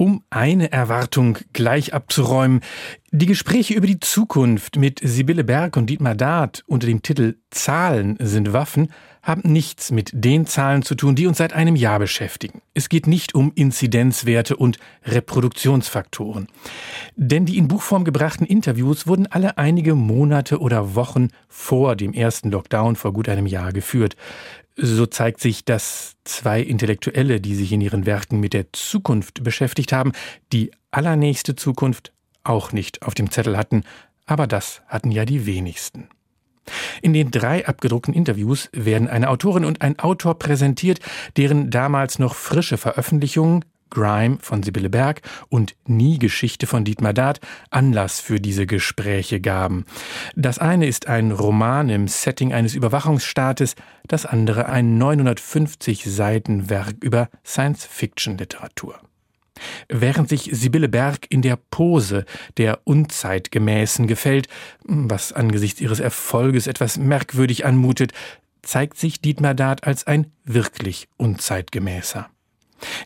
Um eine Erwartung gleich abzuräumen, die Gespräche über die Zukunft mit Sibylle Berg und Dietmar Dart unter dem Titel Zahlen sind Waffen haben nichts mit den Zahlen zu tun, die uns seit einem Jahr beschäftigen. Es geht nicht um Inzidenzwerte und Reproduktionsfaktoren. Denn die in Buchform gebrachten Interviews wurden alle einige Monate oder Wochen vor dem ersten Lockdown vor gut einem Jahr geführt. So zeigt sich, dass zwei Intellektuelle, die sich in ihren Werken mit der Zukunft beschäftigt haben, die allernächste Zukunft auch nicht auf dem Zettel hatten, aber das hatten ja die wenigsten. In den drei abgedruckten Interviews werden eine Autorin und ein Autor präsentiert, deren damals noch frische Veröffentlichungen Grime von Sibylle Berg und Nie Geschichte von Dietmar Dart Anlass für diese Gespräche gaben. Das eine ist ein Roman im Setting eines Überwachungsstaates, das andere ein 950 Seiten Werk über Science-Fiction-Literatur. Während sich Sibylle Berg in der Pose der Unzeitgemäßen gefällt, was angesichts ihres Erfolges etwas merkwürdig anmutet, zeigt sich Dietmar Dart als ein wirklich Unzeitgemäßer.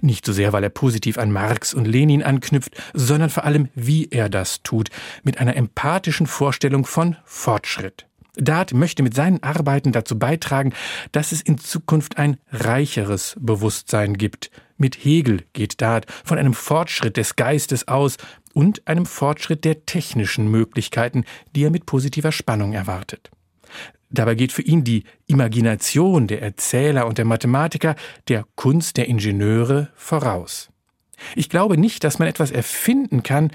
Nicht so sehr, weil er positiv an Marx und Lenin anknüpft, sondern vor allem, wie er das tut, mit einer empathischen Vorstellung von Fortschritt. Dart möchte mit seinen Arbeiten dazu beitragen, dass es in Zukunft ein reicheres Bewusstsein gibt. Mit Hegel geht Dart von einem Fortschritt des Geistes aus und einem Fortschritt der technischen Möglichkeiten, die er mit positiver Spannung erwartet. Dabei geht für ihn die Imagination der Erzähler und der Mathematiker der Kunst der Ingenieure voraus. Ich glaube nicht, dass man etwas erfinden kann,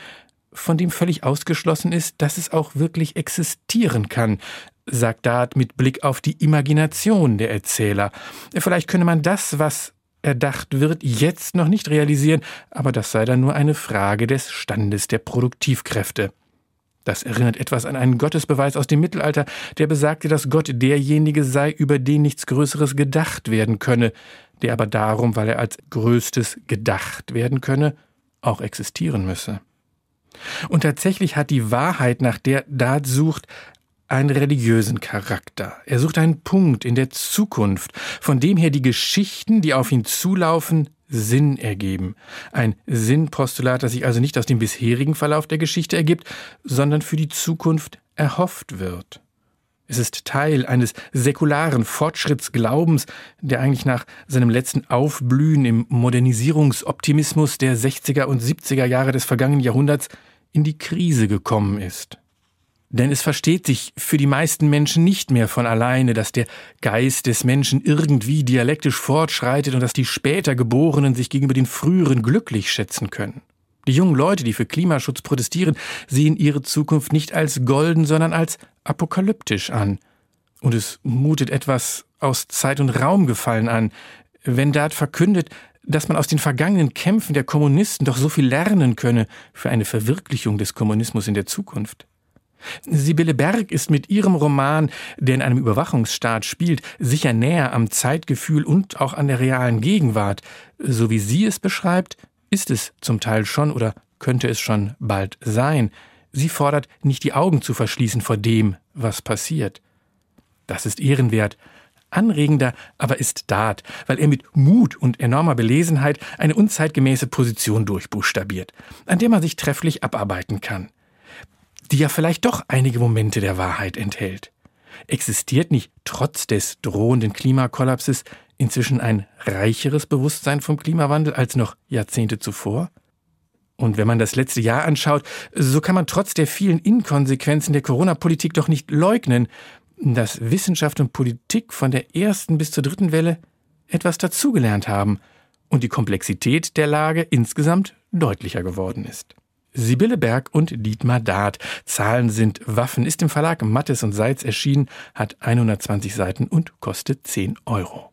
von dem völlig ausgeschlossen ist, dass es auch wirklich existieren kann, sagt Dart mit Blick auf die Imagination der Erzähler. Vielleicht könne man das, was erdacht wird, jetzt noch nicht realisieren, aber das sei dann nur eine Frage des Standes der Produktivkräfte. Das erinnert etwas an einen Gottesbeweis aus dem Mittelalter, der besagte, dass Gott derjenige sei, über den nichts Größeres gedacht werden könne, der aber darum, weil er als Größtes gedacht werden könne, auch existieren müsse. Und tatsächlich hat die Wahrheit, nach der Dart sucht, einen religiösen Charakter. Er sucht einen Punkt in der Zukunft, von dem her die Geschichten, die auf ihn zulaufen, Sinn ergeben. Ein Sinnpostulat, das sich also nicht aus dem bisherigen Verlauf der Geschichte ergibt, sondern für die Zukunft erhofft wird. Es ist Teil eines säkularen Fortschrittsglaubens, der eigentlich nach seinem letzten Aufblühen im Modernisierungsoptimismus der 60er und 70er Jahre des vergangenen Jahrhunderts in die Krise gekommen ist. Denn es versteht sich für die meisten Menschen nicht mehr von alleine, dass der Geist des Menschen irgendwie dialektisch fortschreitet und dass die später Geborenen sich gegenüber den früheren glücklich schätzen können. Die jungen Leute, die für Klimaschutz protestieren, sehen ihre Zukunft nicht als golden, sondern als apokalyptisch an. Und es mutet etwas aus Zeit und Raum gefallen an, wenn Dart verkündet, dass man aus den vergangenen Kämpfen der Kommunisten doch so viel lernen könne für eine Verwirklichung des Kommunismus in der Zukunft. Sibylle Berg ist mit ihrem Roman, der in einem Überwachungsstaat spielt, sicher näher am Zeitgefühl und auch an der realen Gegenwart. So wie sie es beschreibt, ist es zum Teil schon oder könnte es schon bald sein. Sie fordert, nicht die Augen zu verschließen vor dem, was passiert. Das ist ehrenwert. Anregender aber ist Dart, weil er mit Mut und enormer Belesenheit eine unzeitgemäße Position durchbuchstabiert, an der man sich trefflich abarbeiten kann die ja vielleicht doch einige Momente der Wahrheit enthält. Existiert nicht trotz des drohenden Klimakollapses inzwischen ein reicheres Bewusstsein vom Klimawandel als noch Jahrzehnte zuvor? Und wenn man das letzte Jahr anschaut, so kann man trotz der vielen Inkonsequenzen der Corona-Politik doch nicht leugnen, dass Wissenschaft und Politik von der ersten bis zur dritten Welle etwas dazugelernt haben und die Komplexität der Lage insgesamt deutlicher geworden ist. Sibylle Berg und Dietmar Dart. Zahlen sind Waffen, ist im Verlag Mattes und Seitz erschienen, hat 120 Seiten und kostet 10 Euro.